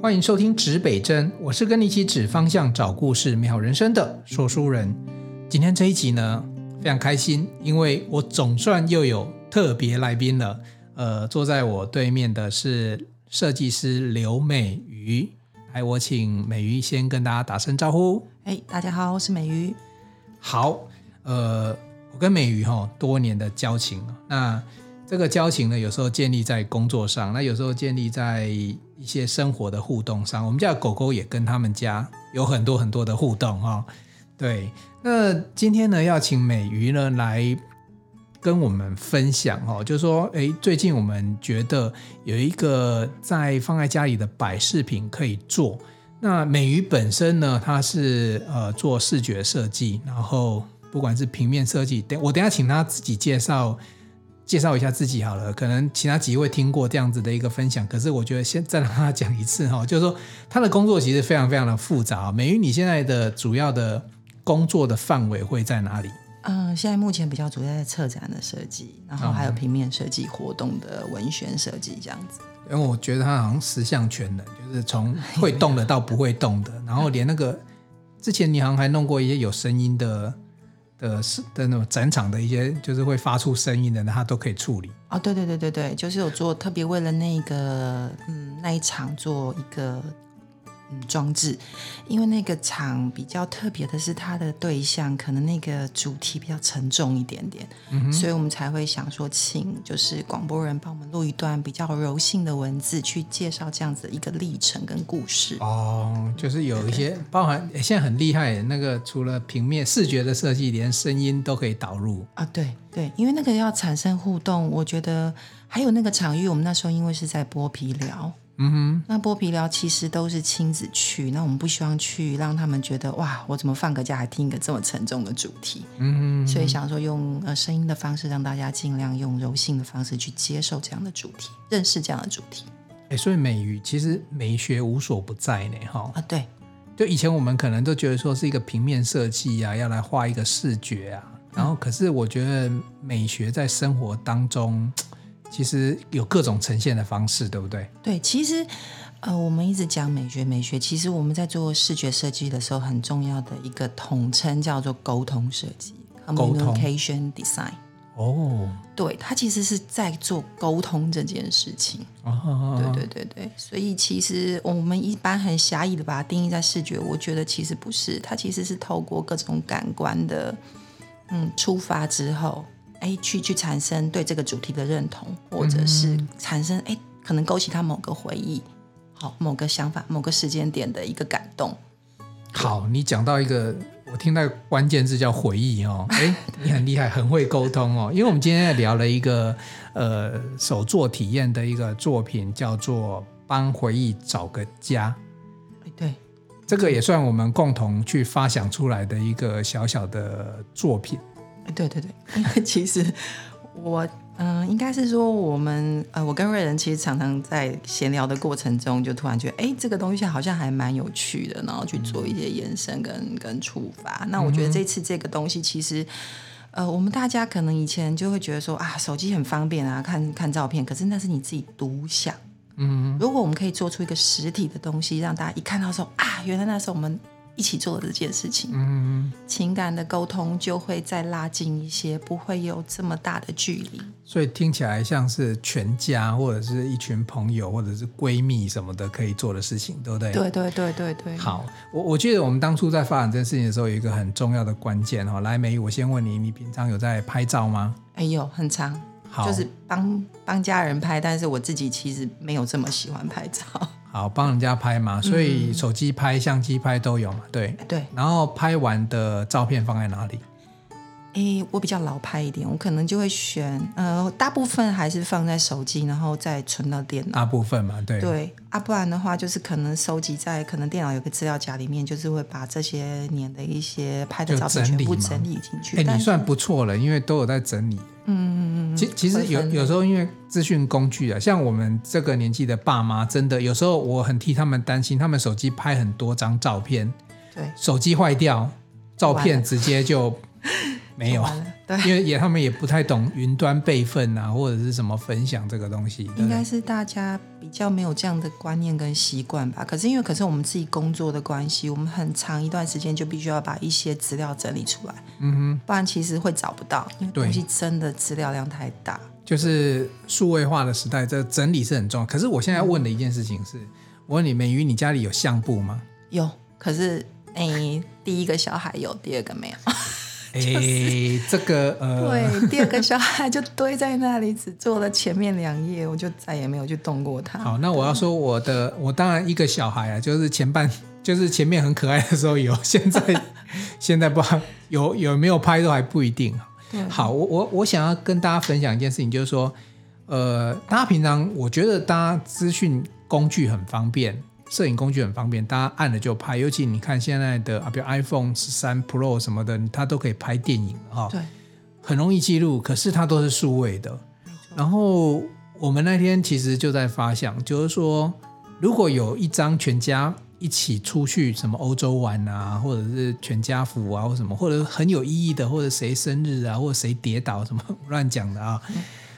欢迎收听指北针，我是跟你一起指方向、找故事、美好人生的说书人。今天这一集呢，非常开心，因为我总算又有特别来宾了。呃，坐在我对面的是设计师刘美瑜。来，我请美瑜先跟大家打声招呼。哎，大家好，我是美瑜。好，呃，我跟美瑜哈多年的交情，那。这个交情呢，有时候建立在工作上，那有时候建立在一些生活的互动上。我们家的狗狗也跟他们家有很多很多的互动哈。对，那今天呢，要请美瑜呢来跟我们分享哦，就是说，诶，最近我们觉得有一个在放在家里的摆饰品可以做。那美瑜本身呢，她是呃做视觉设计，然后不管是平面设计，等我等下请她自己介绍。介绍一下自己好了，可能其他几位听过这样子的一个分享，可是我觉得先再让他讲一次哈，就是说他的工作其实非常非常的复杂。美瑜，你现在的主要的工作的范围会在哪里？嗯，现在目前比较主要在策展的设计，然后还有平面设计、活动的文宣设计这样子。因为我觉得他好像十项全能，就是从会动的到不会动的，然后连那个之前你好像还弄过一些有声音的。的是的那种展场的一些，就是会发出声音的，那他都可以处理。啊，对对对对对，就是有做特别为了那个嗯那一场做一个。嗯，装置，因为那个场比较特别的是，它的对象可能那个主题比较沉重一点点，嗯，所以我们才会想说，请就是广播人帮我们录一段比较柔性的文字，去介绍这样子的一个历程跟故事。哦，就是有一些包含现在很厉害，那个除了平面视觉的设计，连声音都可以导入啊。对对，因为那个要产生互动，我觉得还有那个场域，我们那时候因为是在剥皮寮。嗯哼，那剥皮疗其实都是亲子去，那我们不希望去让他们觉得哇，我怎么放个假还听一个这么沉重的主题？嗯哼，所以想说用呃声音的方式让大家尽量用柔性的方式去接受这样的主题，认识这样的主题。哎，所以美语其实美学无所不在呢，哈啊，对，就以前我们可能都觉得说是一个平面设计啊，要来画一个视觉啊，然后可是我觉得美学在生活当中。其实有各种呈现的方式，对不对？对，其实，呃，我们一直讲美学，美学，其实我们在做视觉设计的时候，很重要的一个统称叫做沟通设计，communication design。哦，对，它其实是在做沟通这件事情。哦，对对对对，所以其实我们一般很狭义的把它定义在视觉，我觉得其实不是，它其实是透过各种感官的，嗯，出发之后。哎，去去产生对这个主题的认同，或者是产生哎，可能勾起他某个回忆，好，某个想法，某个时间点的一个感动。好，你讲到一个，我听到关键字叫回忆哦，哎，你很厉害，很会沟通哦。因为我们今天聊了一个呃手作体验的一个作品，叫做帮回忆找个家。哎，对，这个也算我们共同去发想出来的一个小小的作品。对对对，因为其实我嗯、呃，应该是说我们呃，我跟瑞仁其实常常在闲聊的过程中，就突然觉得，哎，这个东西好像还蛮有趣的，然后去做一些延伸跟、嗯、跟触发。那我觉得这次这个东西，其实呃，我们大家可能以前就会觉得说啊，手机很方便啊，看看照片，可是那是你自己独享。嗯，如果我们可以做出一个实体的东西，让大家一看到说啊，原来那时候我们。一起做的这件事情，嗯，情感的沟通就会再拉近一些，不会有这么大的距离。所以听起来像是全家或者是一群朋友或者是闺蜜什么的可以做的事情，对不对？对对对对对。好，我我记得我们当初在发展这件事情的时候，有一个很重要的关键哈。来，美瑜，我先问你，你平常有在拍照吗？哎呦，很长，好就是帮帮家人拍，但是我自己其实没有这么喜欢拍照。好，帮人家拍嘛，所以手机拍、相机拍都有嘛，对对。然后拍完的照片放在哪里？诶，我比较老派一点，我可能就会选，呃，大部分还是放在手机，然后再存到电脑。大部分嘛，对。对，啊，不然的话，就是可能收集在可能电脑有个资料夹里面，就是会把这些年的一些拍的照片全部整理进去。哎，你算不错了，因为都有在整理。嗯嗯嗯。其其实有有时候因为资讯工具啊，像我们这个年纪的爸妈，真的有时候我很替他们担心，他们手机拍很多张照片，对，手机坏掉，照片直接就。没有，对，因为也他们也不太懂云端备份啊，或者是什么分享这个东西。应该是大家比较没有这样的观念跟习惯吧。可是因为可是我们自己工作的关系，我们很长一段时间就必须要把一些资料整理出来，嗯哼，不然其实会找不到，因为东西真的资料量太大。就是数位化的时代，这整理是很重要。可是我现在要问的一件事情是，嗯、我问你，美瑜，你家里有相簿吗？有，可是诶，第一个小孩有，第二个没有。哎、就是，这个呃，对，第二个小孩就堆在那里，只做了前面两页，我就再也没有去动过它。好，那我要说我的，我当然一个小孩啊，就是前半，就是前面很可爱的时候有，现在 现在不好，有有没有拍都还不一定。好，我我我想要跟大家分享一件事情，就是说，呃，大家平常我觉得大家资讯工具很方便，摄影工具很方便，大家按了就拍。尤其你看现在的啊，比如 iPhone 十三 Pro 什么的，它都可以拍电影哈，对，很容易记录。可是它都是数位的。然后我们那天其实就在发想，就是说，如果有一张全家。一起出去什么欧洲玩啊，或者是全家福啊，或什么，或者很有意义的，或者谁生日啊，或者谁跌倒什么 乱讲的啊，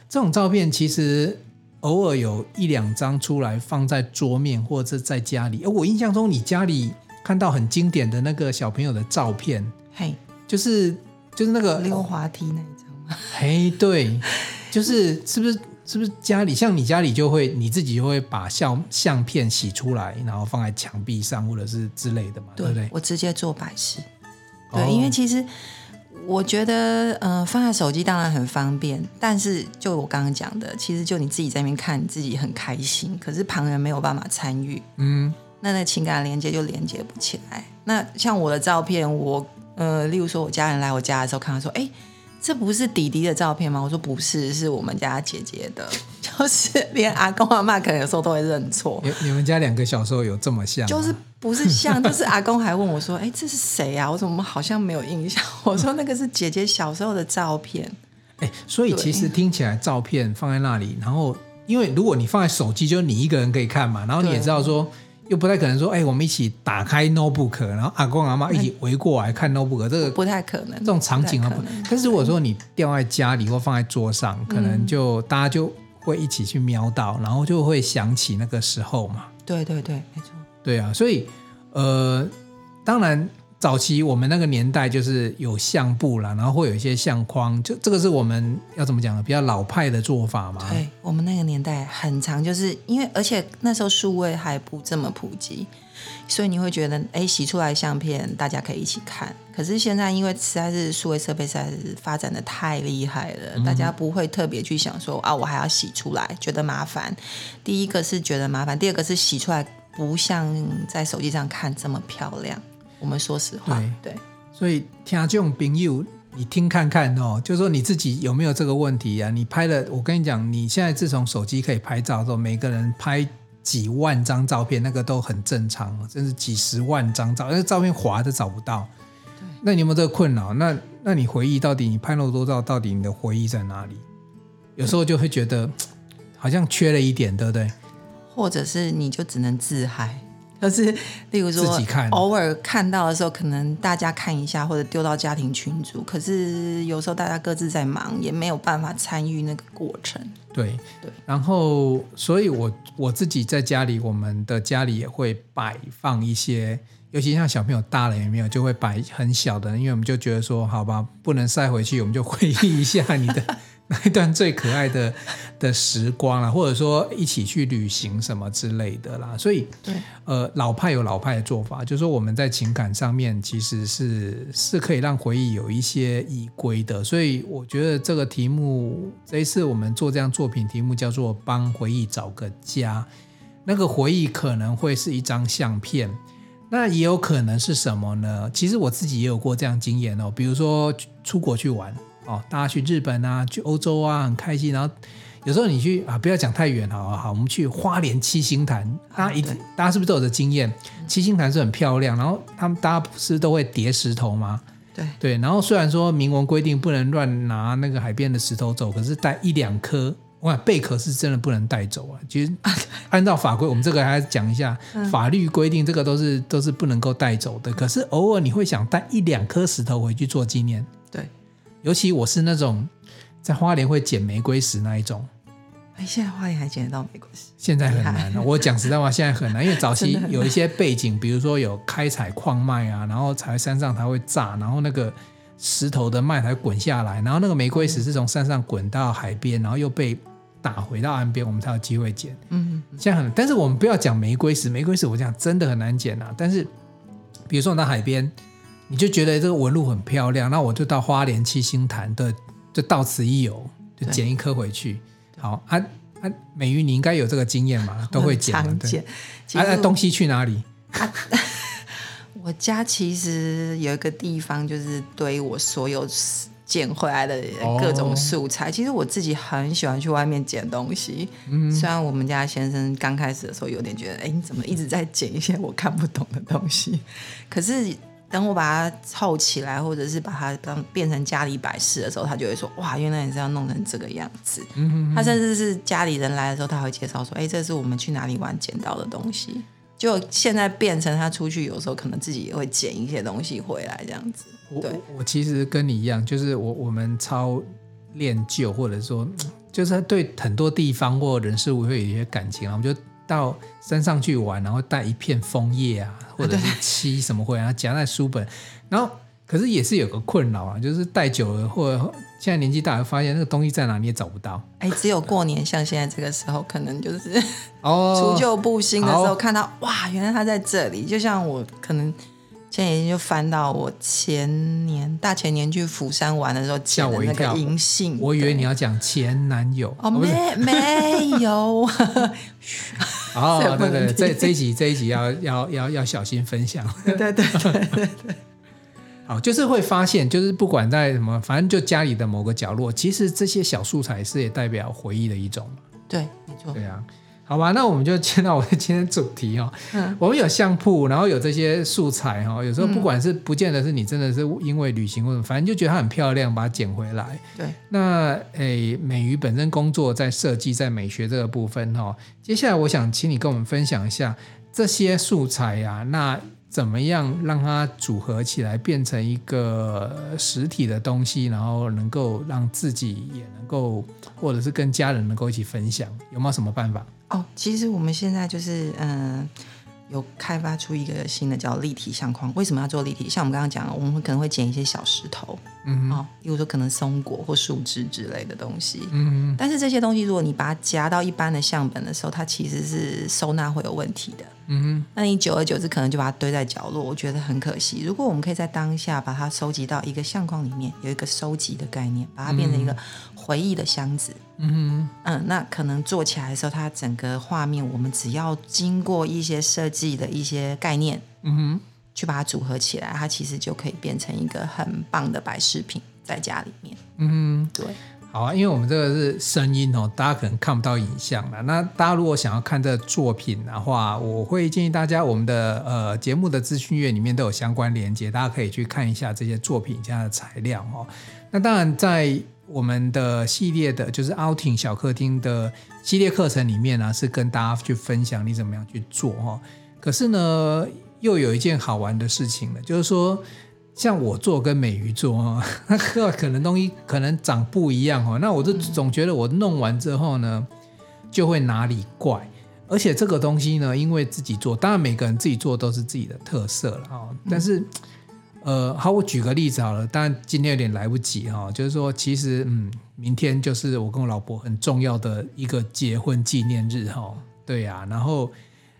这种照片其实偶尔有一两张出来放在桌面或者在家里。我印象中你家里看到很经典的那个小朋友的照片，嘿，就是就是那个溜滑梯那一张吗？嘿，对，就是 是不是？是不是家里像你家里就会你自己就会把相相片洗出来，然后放在墙壁上或者是之类的嘛？对，对不对？我直接做摆饰。对，哦、因为其实我觉得，嗯、呃，放在手机当然很方便，但是就我刚刚讲的，其实就你自己在那边看，你自己很开心，可是旁人没有办法参与，嗯，那那情感连接就连接不起来。那像我的照片，我呃，例如说我家人来我家的时候，看到说，哎。这不是弟弟的照片吗？我说不是，是我们家姐姐的。就是连阿公阿妈可能有时候都会认错。你你们家两个小时候有这么像？就是不是像，就是阿公还问我说：“哎，这是谁啊？我怎么好像没有印象？” 我说：“那个是姐姐小时候的照片。”哎，所以其实听起来照片放在那里，然后因为如果你放在手机，就是你一个人可以看嘛，然后你也知道说。又不太可能说，哎，我们一起打开 notebook，然后阿公阿妈一起围过来看 notebook，这个不太可能。这种场景啊，可。但是如果说你掉在家里或放在桌上，可能就大家就会一起去瞄到，然后就会想起那个时候嘛。对对对，没错。对啊，所以呃，当然。早期我们那个年代就是有相簿啦，然后会有一些相框，就这个是我们要怎么讲呢？比较老派的做法嘛。对，我们那个年代很长，就是因为而且那时候数位还不这么普及，所以你会觉得哎，洗出来相片大家可以一起看。可是现在因为实在是数位设备实在是发展的太厉害了，嗯、大家不会特别去想说啊，我还要洗出来，觉得麻烦。第一个是觉得麻烦，第二个是洗出来不像在手机上看这么漂亮。我们说实话，对，对，所以听这种朋友，你听看看哦，就是说你自己有没有这个问题啊？你拍了，我跟你讲，你现在自从手机可以拍照之后，每个人拍几万张照片，那个都很正常，甚至几十万张照，那个照片滑都找不到。对，那你有没有这个困扰？那那你回忆到底你拍那么多照，到底你的回忆在哪里？有时候就会觉得 好像缺了一点，对不对？或者是你就只能自嗨。就是，例如说，偶尔看到的时候，可能大家看一下，或者丢到家庭群组。可是有时候大家各自在忙，也没有办法参与那个过程。对对。然后，所以我我自己在家里，我们的家里也会摆放一些，尤其像小朋友大了也没有，就会摆很小的，因为我们就觉得说，好吧，不能塞回去，我们就回忆一下你的。那一段最可爱的的时光啊，或者说一起去旅行什么之类的啦，所以，对，呃，老派有老派的做法，就是说我们在情感上面其实是是可以让回忆有一些依归的，所以我觉得这个题目这一次我们做这样作品，题目叫做“帮回忆找个家”，那个回忆可能会是一张相片，那也有可能是什么呢？其实我自己也有过这样经验哦，比如说出国去玩。哦，大家去日本啊，去欧洲啊，很开心。然后有时候你去啊，不要讲太远，好好好，我们去花莲七星潭，大家一定，大家是不是都有这经验？七星潭是很漂亮，然后他们大家不是都会叠石头吗？对对。然后虽然说明文规定不能乱拿那个海边的石头走，可是带一两颗，哇，贝壳是真的不能带走啊。其实 按照法规，我们这个还是讲一下，法律规定这个都是都是不能够带走的。可是偶尔你会想带一两颗石头回去做纪念。尤其我是那种在花莲会捡玫瑰石那一种。哎，现在花莲还捡得到玫瑰石？现在很难了。我讲实在话，现在很难，因为早期有一些背景，比如说有开采矿脉啊，然后才山上它会炸，然后那个石头的脉才滚下来，然后那个玫瑰石是从山上滚到海边，然后又被。打回到岸边，我们才有机会捡。嗯，现在很，但是我们不要讲玫瑰石，玫瑰石我讲真的很难捡啊。但是，比如说我到海边，你就觉得这个纹路很漂亮，那我就到花莲七星潭的，就到此一游，就捡一颗回去。好啊啊，美玉你应该有这个经验嘛，都会捡。常捡。啊，那东西去哪里？啊、我家其实有一个地方，就是堆我所有。捡回来的各种素材，oh. 其实我自己很喜欢去外面捡东西。嗯，虽然我们家先生刚开始的时候有点觉得，哎，你怎么一直在捡一些我看不懂的东西？可是等我把它凑起来，或者是把它当变成家里摆饰的时候，他就会说，哇，原来你是要弄成这个样子。嗯哼哼，他甚至是家里人来的时候，他会介绍说，哎，这是我们去哪里玩捡到的东西。就现在变成他出去，有时候可能自己也会捡一些东西回来，这样子。对，我我其实跟你一样，就是我我们超恋旧，或者说，就是对很多地方或人事物会有一些感情，我们就到山上去玩，然后带一片枫叶啊，或者是漆什么会，然后夹在书本，然后。可是也是有个困扰啊，就是带久了，或者现在年纪大了，发现那个东西在哪你也找不到。哎，只有过年，像现在这个时候，可能就是哦，除旧布新的时候看到，哇，原来它在这里。就像我可能前几天就翻到我前年大前年去釜山玩的时候，捡的那个银杏。我以为你要讲前男友哦，没没有。哦，对对，这这一集这一集要要要要小心分享。对对对对对。好，就是会发现，就是不管在什么，反正就家里的某个角落，其实这些小素材是也代表回忆的一种。对，没错。对啊，好吧，那我们就进到我的今天主题哦。嗯。我们有相簿，然后有这些素材哈、哦，有时候不管是不见得是你真的是因为旅行或者，反正就觉得它很漂亮，把它捡回来。对。那诶，美瑜本身工作在设计，在美学这个部分哈、哦，接下来我想请你跟我们分享一下这些素材呀、啊，那。怎么样让它组合起来变成一个实体的东西，然后能够让自己也能够，或者是跟家人能够一起分享，有没有什么办法？哦，其实我们现在就是嗯。有开发出一个新的叫立体相框。为什么要做立体？像我们刚刚讲的，我们可能会捡一些小石头，嗯，哦，比如说可能松果或树枝之类的东西，嗯，但是这些东西如果你把它夹到一般的相本的时候，它其实是收纳会有问题的，嗯，那你久而久之可能就把它堆在角落，我觉得很可惜。如果我们可以在当下把它收集到一个相框里面，有一个收集的概念，把它变成一个回忆的箱子。嗯嗯嗯，那可能做起来的时候，它整个画面，我们只要经过一些设计的一些概念，嗯哼，去把它组合起来，它其实就可以变成一个很棒的摆饰品在家里面。嗯哼，对，好啊，因为我们这个是声音哦，大家可能看不到影像了。那大家如果想要看这作品的话，我会建议大家，我们的呃节目的资讯页里面都有相关连接，大家可以去看一下这些作品这样的材料哦。那当然在。我们的系列的，就是 Outing 小客厅的系列课程里面呢，是跟大家去分享你怎么样去做哈。可是呢，又有一件好玩的事情了，就是说，像我做跟美瑜做哈，可能东西可能长不一样哦。那我就总觉得我弄完之后呢，就会哪里怪。而且这个东西呢，因为自己做，当然每个人自己做都是自己的特色了哈。但是。呃，好，我举个例子好了，但今天有点来不及哈。就是说，其实，嗯，明天就是我跟我老婆很重要的一个结婚纪念日哈。对呀，然后，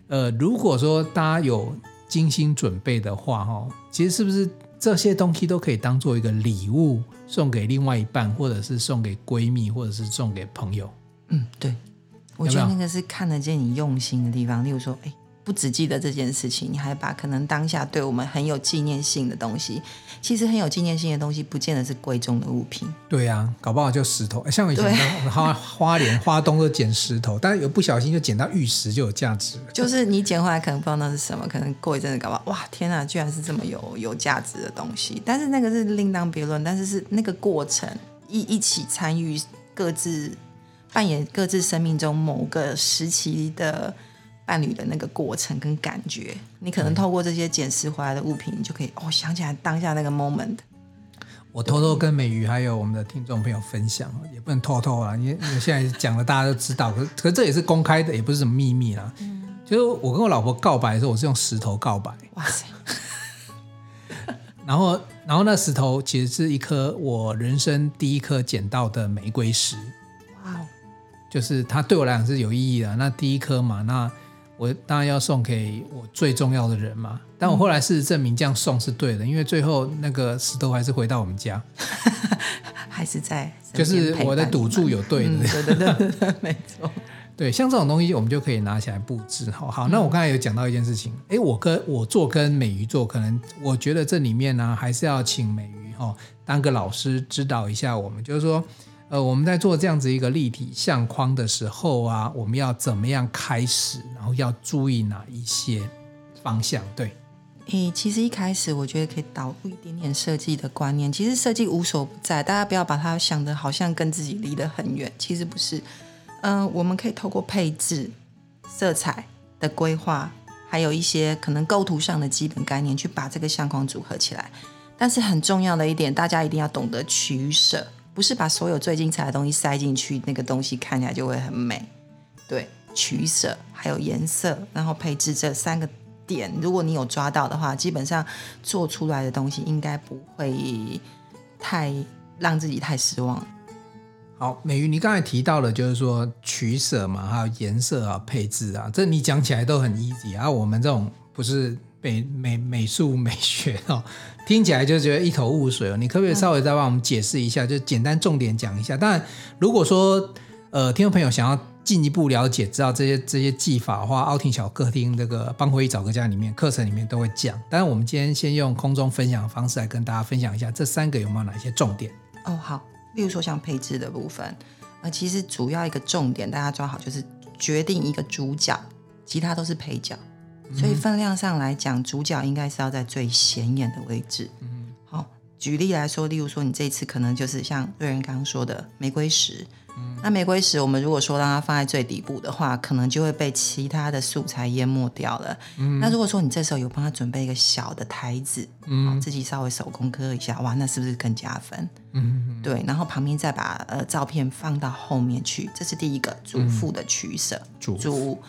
呃，如果说大家有精心准备的话哈，其实是不是这些东西都可以当做一个礼物送给另外一半，或者是送给闺蜜，或者是送给朋友？嗯，对，我觉得那个是看得见你用心的地方。例如说，哎。不只记得这件事情，你还把可能当下对我们很有纪念性的东西，其实很有纪念性的东西，不见得是贵重的物品。对呀、啊，搞不好就石头。像我以前 花花莲、花东都捡石头，但是有不小心就捡到玉石，就有价值。就是你捡回来可能不知道那是什么，可能过一阵子搞不好，哇，天哪，居然是这么有有价值的东西。但是那个是另当别论，但是是那个过程一一起参与，各自扮演各自生命中某个时期的。伴侣的那个过程跟感觉，你可能透过这些捡拾回来的物品，你就可以哦想起来当下那个 moment。我偷偷跟美瑜还有我们的听众朋友分享，也不能偷偷啊，因为因为现在讲了大家都知道，可是可这也是公开的，也不是什么秘密啦。嗯，就是我跟我老婆告白的时候，我是用石头告白。哇塞！然后然后那石头其实是一颗我人生第一颗捡到的玫瑰石。哇哦！就是它对我来讲是有意义的。那第一颗嘛，那。我当然要送给我最重要的人嘛，但我后来事实证明这样送是对的，因为最后那个石头还是回到我们家，还是在，就是我的赌注有对的，嗯、对对对对对，没错。对，像这种东西我们就可以拿起来布置。好，好，那我刚才有讲到一件事情，哎，我跟我做跟美瑜做，可能我觉得这里面呢，还是要请美瑜哈当个老师指导一下我们，就是说。呃，我们在做这样子一个立体相框的时候啊，我们要怎么样开始？然后要注意哪一些方向？对，诶，其实一开始我觉得可以导入一点点设计的观念。其实设计无所不在，大家不要把它想得好像跟自己离得很远，其实不是。嗯、我们可以透过配置、色彩的规划，还有一些可能构图上的基本概念，去把这个相框组合起来。但是很重要的一点，大家一定要懂得取舍。不是把所有最精彩的东西塞进去，那个东西看起来就会很美。对，取舍还有颜色，然后配置这三个点，如果你有抓到的话，基本上做出来的东西应该不会太让自己太失望。好，美瑜，你刚才提到了就是说取舍嘛，还有颜色啊、配置啊，这你讲起来都很 easy 啊。我们这种不是美美美术美学哦。听起来就觉得一头雾水哦，你可不可以稍微再帮我们解释一下，就简单重点讲一下？当然，如果说呃听众朋友想要进一步了解，知道这些这些技法的话，奥汀小客厅这个帮会议找个家里面课程里面都会讲。当然，我们今天先用空中分享的方式来跟大家分享一下这三个有没有哪些重点？哦，好，例如说像配置的部分，呃，其实主要一个重点大家抓好就是决定一个主角，其他都是配角。所以分量上来讲，主角应该是要在最显眼的位置。嗯，好，举例来说，例如说你这次可能就是像瑞仁刚刚说的玫瑰石。嗯，那玫瑰石我们如果说让它放在最底部的话，可能就会被其他的素材淹没掉了。嗯，那如果说你这时候有帮他准备一个小的台子，嗯，自己稍微手工刻一下，哇，那是不是更加分？嗯，对，然后旁边再把呃照片放到后面去，这是第一个主副的取舍。主主。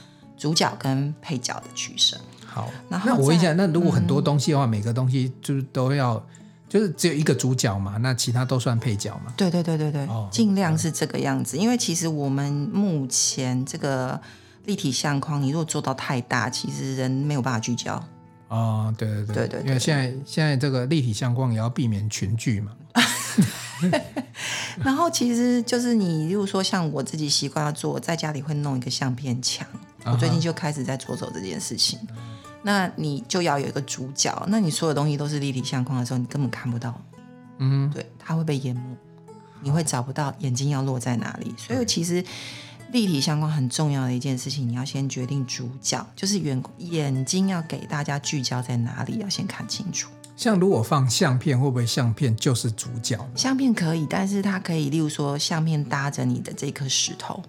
主角跟配角的取舍。好，那我问一下，那如果很多东西的话，嗯、每个东西就是都要，就是只有一个主角嘛？那其他都算配角嘛？对对对对对，哦、尽量是这个样子。因为其实我们目前这个立体相框，你如果做到太大，其实人没有办法聚焦。哦，对对对，对对对，因为现在现在这个立体相框也要避免群聚嘛。然后其实就是你，如果说像我自己习惯要做，在家里会弄一个相片墙。我最近就开始在着手这件事情，那你就要有一个主角，那你所有东西都是立体相框的时候，你根本看不到，嗯，对，它会被淹没，你会找不到眼睛要落在哪里。所以其实立体相框很重要的一件事情，你要先决定主角，就是眼眼睛要给大家聚焦在哪里，要先看清楚。像如果放相片，会不会相片就是主角？相片可以，但是它可以，例如说相片搭着你的这颗石头。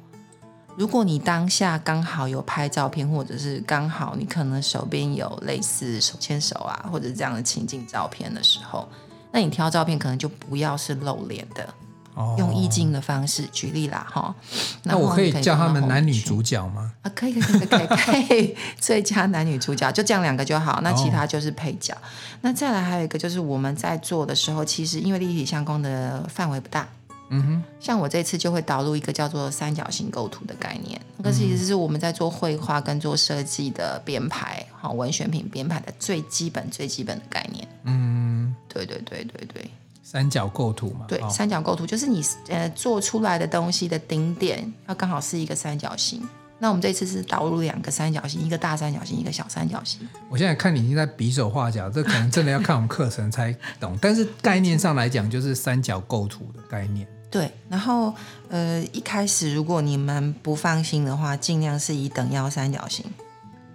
如果你当下刚好有拍照片，或者是刚好你可能手边有类似手牵手啊，或者这样的情景照片的时候，那你挑照片可能就不要是露脸的，哦、用意境的方式举例啦哈。那我可以叫他们男女主角吗？啊，可以可以可以可以可以，最佳男女主角就这样两个就好，那其他就是配角。哦、那再来还有一个就是我们在做的时候，其实因为立体相框的范围不大。嗯哼，像我这次就会导入一个叫做三角形构图的概念，那个其实是我们在做绘画跟做设计的编排，好文选品编排的最基本最基本的概念。嗯，对对对对对，三角构图嘛。对，三角构图就是你呃做出来的东西的顶点要刚好是一个三角形。那我们这次是导入两个三角形，一个大三角形，一个小三角形。我现在看你已经在比手画脚，这可能真的要看我们课程才懂。但是概念上来讲，就是三角构图的概念。对，然后呃，一开始如果你们不放心的话，尽量是以等腰三角形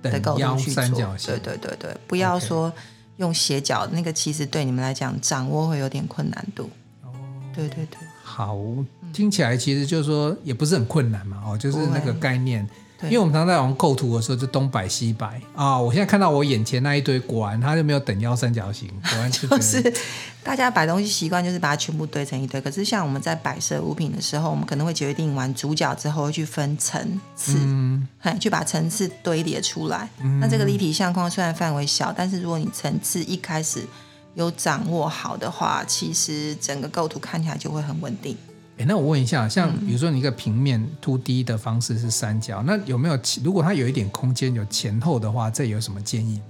的构图去做。三角形，对对对对，不要说用斜角.那个其实对你们来讲掌握会有点困难度。哦，对对对，好，听起来其实就是说也不是很困难嘛，哦，就是那个概念。因为我们常常在玩构图的时候，就东摆西摆啊。我现在看到我眼前那一堆，果然它就没有等腰三角形，果然就是大家摆东西习惯就是把它全部堆成一堆，可是像我们在摆设物品的时候，我们可能会决定完主角之后会去分层次，嗯，去把层次堆叠出来。嗯、那这个立体相框虽然范围小，但是如果你层次一开始有掌握好的话，其实整个构图看起来就会很稳定。哎，那我问一下，像比如说你一个平面 2D 的方式是三角，那有没有如果它有一点空间有前后的话，这有什么建议？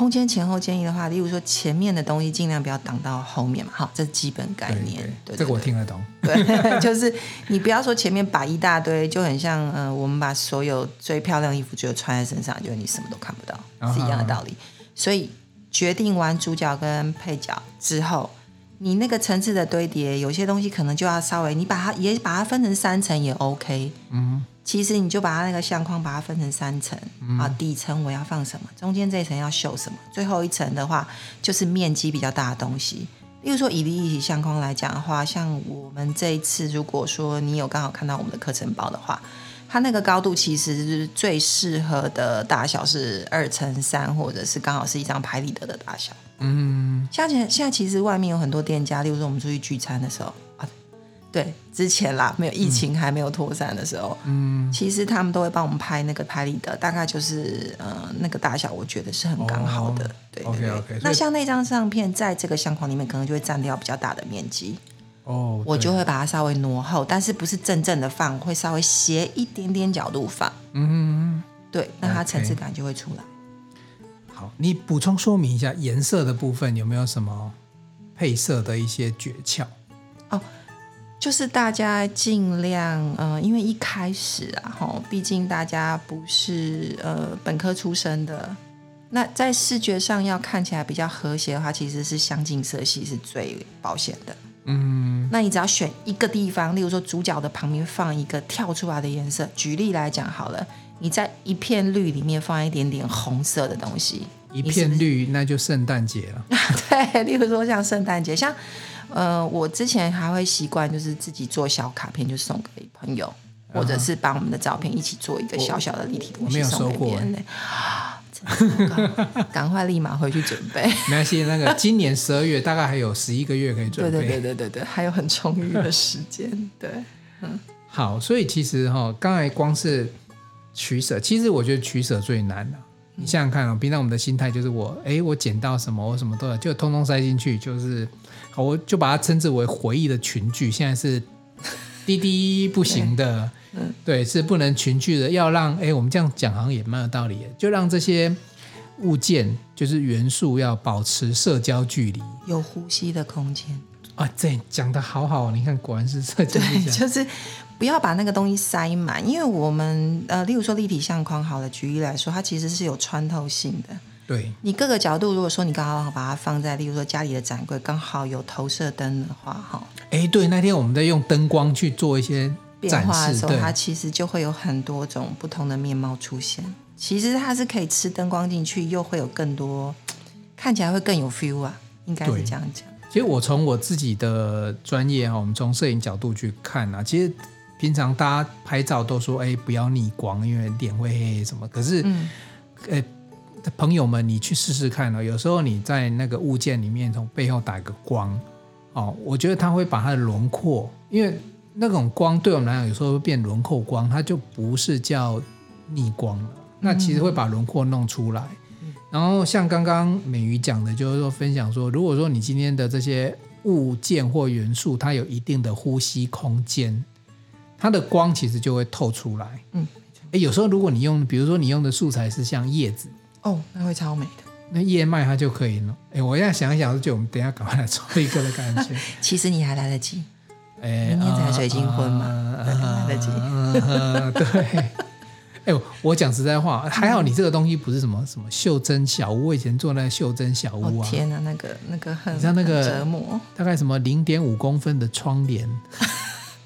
空间前后建议的话，例如说前面的东西尽量不要挡到后面嘛，好，这是基本概念。对，对，对，这个我听得懂。对，就是你不要说前面摆一大堆，就很像呃，我们把所有最漂亮衣服就穿在身上，就你什么都看不到，是一样的道理。所以决定完主角跟配角之后，你那个层次的堆叠，有些东西可能就要稍微你把它也把它分成三层也 OK。嗯。其实你就把它那个相框把它分成三层，嗯、啊，底层我要放什么，中间这一层要绣什么，最后一层的话就是面积比较大的东西。例如说以立体相框来讲的话，像我们这一次，如果说你有刚好看到我们的课程包的话，它那个高度其实是最适合的大小是二乘三，或者是刚好是一张拍立得的大小。嗯，像现在其实外面有很多店家，例如说我们出去聚餐的时候。对，之前啦，没有疫情还没有扩散的时候，嗯，其实他们都会帮我们拍那个拍立得，大概就是呃那个大小，我觉得是很刚好的。哦、对对对。Okay, okay, 那像那张相片在这个相框里面，可能就会占掉比较大的面积。哦。我就会把它稍微挪后，但是不是正正的放，会稍微斜一点点角度放。嗯嗯。对，那它层次感就会出来。好，你补充说明一下颜色的部分有没有什么配色的一些诀窍？哦。就是大家尽量，呃，因为一开始啊，吼，毕竟大家不是呃本科出身的，那在视觉上要看起来比较和谐的话，其实是相近色系是最保险的。嗯，那你只要选一个地方，例如说主角的旁边放一个跳出来的颜色，举例来讲好了，你在一片绿里面放一点点红色的东西，一片绿，是是那就圣诞节了。对，例如说像圣诞节，像。呃，我之前还会习惯，就是自己做小卡片，就送给朋友，或者是把我们的照片一起做一个小小的立体东西送给别人。赶快立马回去准备。没关系，那个今年十二月大概还有十一个月可以准备。对对对对对对，还有很充裕的时间。对，嗯。好，所以其实哈，刚才光是取舍，其实我觉得取舍最难的。你想想看哦，平常我们的心态就是我，哎，我捡到什么，我什么都有，就通通塞进去，就是。好，我就把它称之为回忆的群聚。现在是滴滴不行的，嗯，对，是不能群聚的。要让哎，我们这样讲好像也蛮有道理的，就让这些物件，就是元素，要保持社交距离，有呼吸的空间啊。这讲的好好，你看，果然是社交。对，就是不要把那个东西塞满，因为我们呃，例如说立体相框，好了，举例来说，它其实是有穿透性的。对，你各个角度，如果说你刚好把它放在，例如说家里的展柜，刚好有投射灯的话，哈，哎，对，那天我们在用灯光去做一些变化的时候，它其实就会有很多种不同的面貌出现。其实它是可以吃灯光进去，又会有更多看起来会更有 feel 啊，应该是这样讲。其实我从我自己的专业哈，我们从摄影角度去看啊，其实平常大家拍照都说，哎，不要逆光，因为脸会黑黑什么。可是，嗯，哎。朋友们，你去试试看哦。有时候你在那个物件里面从背后打一个光，哦，我觉得它会把它的轮廓，因为那种光对我们来讲有时候会变轮廓光，它就不是叫逆光了。那其实会把轮廓弄出来。然后像刚刚美瑜讲的，就是说分享说，如果说你今天的这些物件或元素，它有一定的呼吸空间，它的光其实就会透出来。嗯，诶，有时候如果你用，比如说你用的素材是像叶子。哦，那会超美的。那燕麦它就可以了。哎，我现在想一想，就我们等一下赶快来做一个的感觉。其实你还来得及。哎，明天才水晶婚嘛，来得及。啊、对。哎，我讲实在话，还好你这个东西不是什么什么袖珍小屋。我以前做那个袖珍小屋啊，哦、天哪，那个那个很，你知道那个折磨，大概什么零点五公分的窗帘。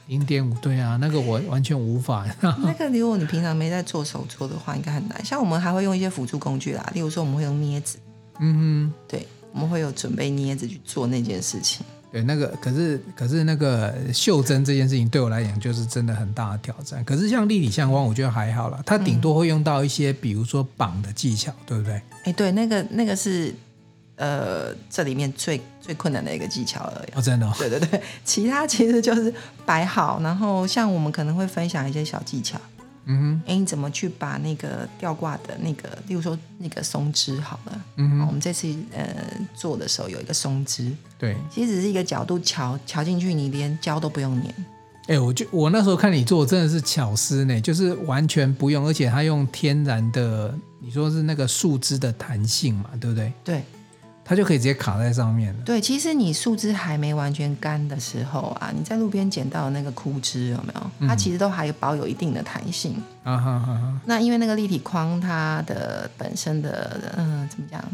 零点五，对啊，那个我完全无法。那个如果你平常没在做手作的话，应该很难。像我们还会用一些辅助工具啦，例如说我们会用镊子，嗯哼，对，我们会有准备镊子去做那件事情。对，那个可是可是那个袖珍这件事情对我来讲就是真的很大的挑战。可是像立体相框，我觉得还好啦，它顶多会用到一些比如说绑的技巧，对不对？哎，对，那个那个是呃这里面最最困难的一个技巧而已。哦，真的、哦。对对对，其他其实就是摆好，然后像我们可能会分享一些小技巧。嗯哼，哎，你怎么去把那个吊挂的那个，例如说那个松枝好了，嗯哼，我们这次呃做的时候有一个松枝，对，其实只是一个角度瞧瞧进去，你连胶都不用粘。哎，我就我那时候看你做真的是巧思呢，就是完全不用，而且它用天然的，你说是那个树枝的弹性嘛，对不对？对。它就可以直接卡在上面了。对，其实你树枝还没完全干的时候啊，你在路边捡到的那个枯枝有没有？它其实都还保有一定的弹性。啊哈哈。那因为那个立体框它的本身的嗯、呃、怎么讲，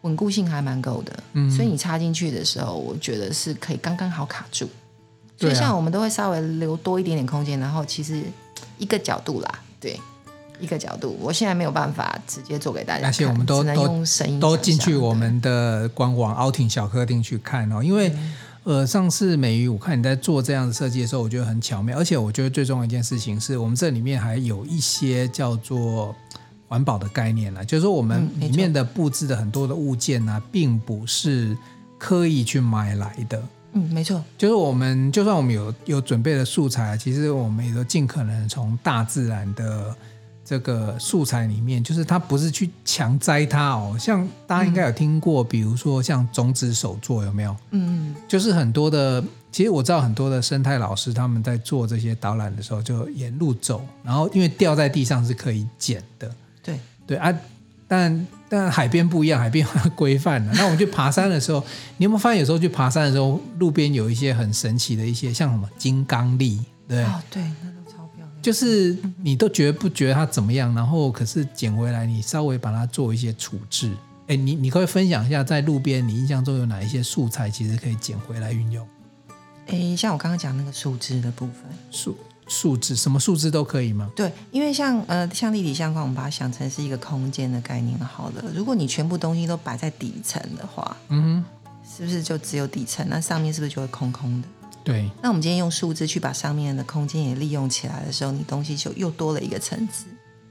稳固性还蛮够的，嗯，所以你插进去的时候，我觉得是可以刚刚好卡住。所以像我们都会稍微留多一点点空间，然后其实一个角度啦，对。一个角度，我现在没有办法直接做给大家，而且我们都都都进去我们的官网凹庭小客厅去看哦。因为、嗯、呃，上次美瑜我看你在做这样的设计的时候，我觉得很巧妙，而且我觉得最重要一件事情是我们这里面还有一些叫做环保的概念啦，就是说我们里面的布置的很多的物件呢、啊，并不是刻意去买来的。嗯，没错，就是我们就算我们有有准备的素材，其实我们也都尽可能从大自然的。这个素材里面，就是它不是去强摘它哦，像大家应该有听过，嗯、比如说像种子手作有没有？嗯，就是很多的，其实我知道很多的生态老师他们在做这些导览的时候，就沿路走，然后因为掉在地上是可以捡的。对对啊，但但海边不一样，海边很规范的。那我们去爬山的时候，你有没有发现有时候去爬山的时候，路边有一些很神奇的一些，像什么金刚力，对哦，对。就是你都觉得不觉得它怎么样，然后可是捡回来，你稍微把它做一些处置。哎，你你可以分享一下，在路边你印象中有哪一些素材其实可以捡回来运用？哎，像我刚刚讲那个树枝的部分，树树枝什么树枝都可以吗？对，因为像呃像立体相框，我们把它想成是一个空间的概念好了。如果你全部东西都摆在底层的话，嗯哼，是不是就只有底层？那上面是不是就会空空的？对，那我们今天用数字去把上面的空间也利用起来的时候，你东西就又多了一个层次。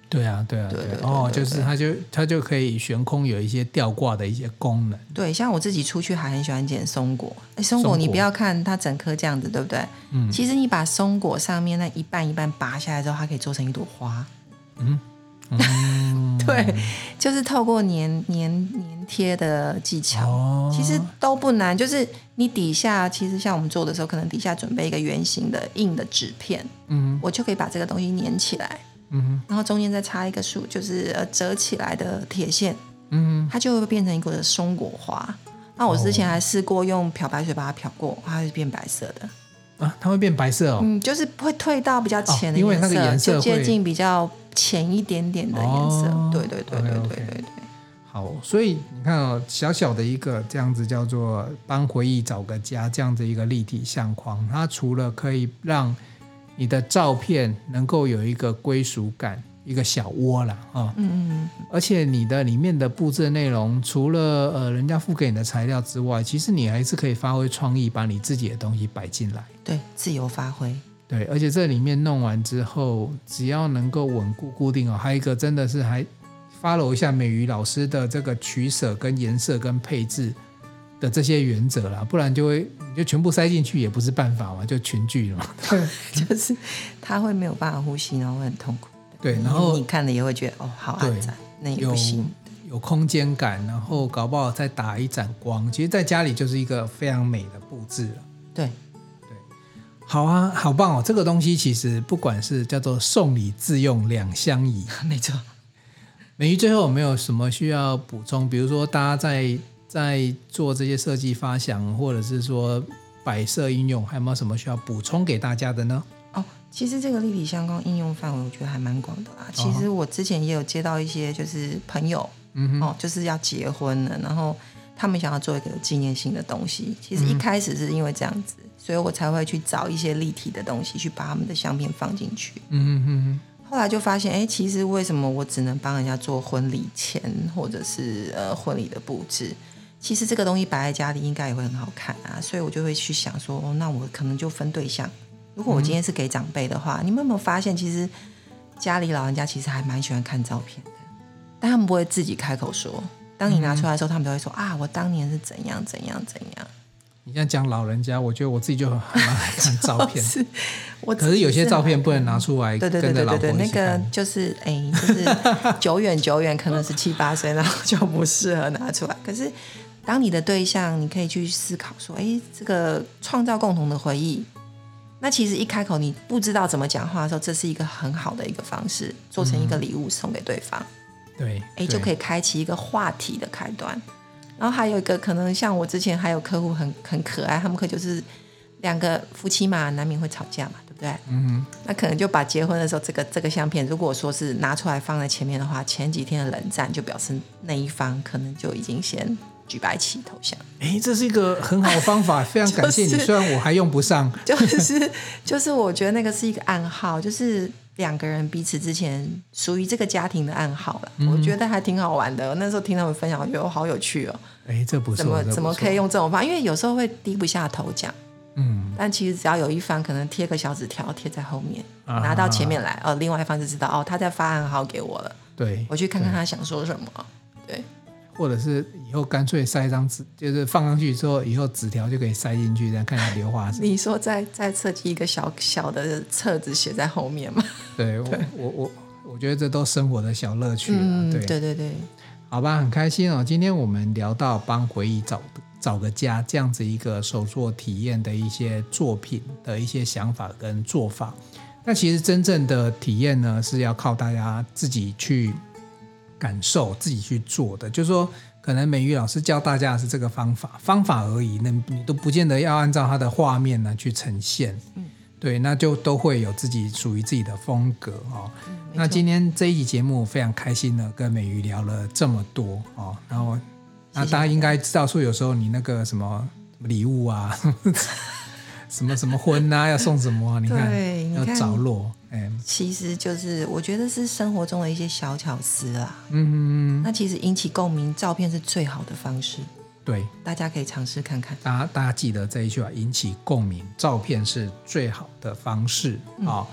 对啊，对啊，对，哦，就是它就它就可以悬空，有一些吊挂的一些功能。对，像我自己出去还很喜欢捡松果。哎，松果你不要看它整颗这样子，对不对？嗯。其实你把松果上面那一半一半拔下来之后，它可以做成一朵花。嗯。嗯，对，就是透过粘粘粘贴的技巧，哦，其实都不难。就是你底下，其实像我们做的时候，可能底下准备一个圆形的硬的纸片，嗯，我就可以把这个东西粘起来，嗯，然后中间再插一个树，就是呃折起来的铁线，嗯，它就会变成一个松果花。那我之前还试过用漂白水把它漂过，它会变白色的。啊，它会变白色哦。嗯，就是会退到比较浅的颜色，哦，因为那个颜色就接近比较浅一点点的颜色。对对对对对对，对。好，所以你看哦，小小的一个这样子叫做帮回忆找个家，这样子一个立体相框，它除了可以让你的照片能够有一个归属感。一个小窝了啊，嗯嗯，而且你的里面的布置内容，除了呃人家付给你的材料之外，其实你还是可以发挥创意，把你自己的东西摆进来，对，自由发挥，对，而且这里面弄完之后，只要能够稳固固定哦，还有一个真的是还 follow 一下美瑜老师的这个取舍跟颜色跟配置的这些原则啦，不然就会你就全部塞进去也不是办法嘛，就群聚了嘛，就是他会没有办法呼吸，然后会很痛苦。对，然后你看了也会觉得哦，好暗惨，那也不行。有，有空间感，然后搞不好再打一盏光，其实在家里就是一个非常美的布置了。对，对，好啊，好棒哦！这个东西其实不管是叫做送礼自用两相宜，没错。美瑜最后有没有什么需要补充？比如说大家在在做这些设计发想，或者是说摆设应用，还有没有什么需要补充给大家的呢？其实这个立体相框应用范围，我觉得还蛮广的啦。其实我之前也有接到一些，就是朋友，嗯哦，就是要结婚了，然后他们想要做一个有纪念性的东西。其实一开始是因为这样子，所以我才会去找一些立体的东西，去把他们的相片放进去。嗯嗯嗯。后来就发现，哎，其实为什么我只能帮人家做婚礼前或者是呃婚礼的布置？其实这个东西摆在家里应该也会很好看啊。所以我就会去想说，哦，那我可能就分对象。如果我今天是给长辈的话，嗯，你们有没有发现，其实家里老人家其实还蛮喜欢看照片的，但他们不会自己开口说。当你拿出来的时候，嗯、他们都会说啊，我当年是怎样怎样怎样。你像讲老人家，我觉得我自己就很很爱看照片。是我可是有些照片不能拿出来，对对对对对对，那个就是哎，就是久远久远，可能是七八岁，然后就不适合拿出来。可是当你的对象，你可以去思考说，哎，这个创造共同的回忆。那其实一开口，你不知道怎么讲话的时候，这是一个很好的一个方式，做成一个礼物送给对方。对，哎，就可以开启一个话题的开端。然后还有一个可能，像我之前还有客户很很可爱，他们可就是两个夫妻嘛，难免会吵架嘛，对不对？嗯哼。那可能就把结婚的时候这个这个相片，如果说是拿出来放在前面的话，前几天的冷战就表示那一方可能就已经先举白旗投降。哎，这是一个很好的方法，非常 感谢你。就是、虽然我还用不上，就是就是我觉得那个是一个暗号，就是。两个人彼此之前属于这个家庭的暗号了，嗯、我觉得还挺好玩的。那时候听他们分享，我觉得好有趣哦。哎，这不错，怎么怎么可以用这种方法？因为有时候会低不下头讲，嗯，但其实只要有一方可能贴个小纸条贴在后面，啊、拿到前面来，哦，另外一方就知道哦，他在发暗号给我了。对，我去看看他想说什么。对。或者是以后干脆塞一张纸，就是放上去之后，以后纸条就可以塞进去，这样看一下留话。你说再再设计一个小小的册子写在后面吗？对，我我我我觉得这都生活的小乐趣。嗯，对对对对，好吧，很开心哦。今天我们聊到帮回忆找找个家这样子一个手作体验的一些作品的一些想法跟做法。那其实真正的体验呢，是要靠大家自己去。感受自己去做的，就是说，可能美瑜老师教大家的是这个方法，方法而已，那你都不见得要按照他的画面呢去呈现。嗯，对，那就都会有自己属于自己的风格哦。嗯，那今天这一集节目非常开心的跟美瑜聊了这么多哦，然后那大家应该知道说，有时候你那个什么礼物啊。什么什么婚呐、啊？要送什么、啊？你看，对要着落。哎，其实就是我觉得是生活中的一些小巧思啦。嗯嗯嗯，那其实引起共鸣，照片是最好的方式。对，大家可以尝试看看。大家大家记得这一句话：引起共鸣，照片是最好的方式啊。嗯哦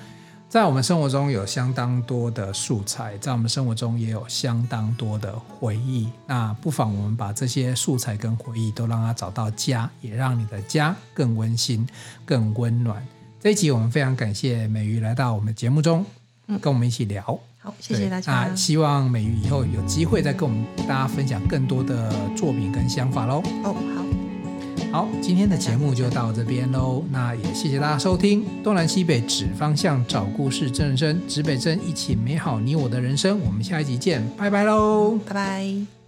在我们生活中有相当多的素材，在我们生活中也有相当多的回忆。那不妨我们把这些素材跟回忆都让它找到家，也让你的家更温馨、更温暖。这一集我们非常感谢美瑜来到我们节目中，跟我们一起聊。好，谢谢大家。那希望美瑜以后有机会再跟我们大家分享更多的作品跟想法喽。哦，好。好，今天的节目就到这边喽。那也谢谢大家收听东南西北指方向，找故事真人生，指北针，一起美好你我的人生。我们下一集见，拜拜喽，拜拜。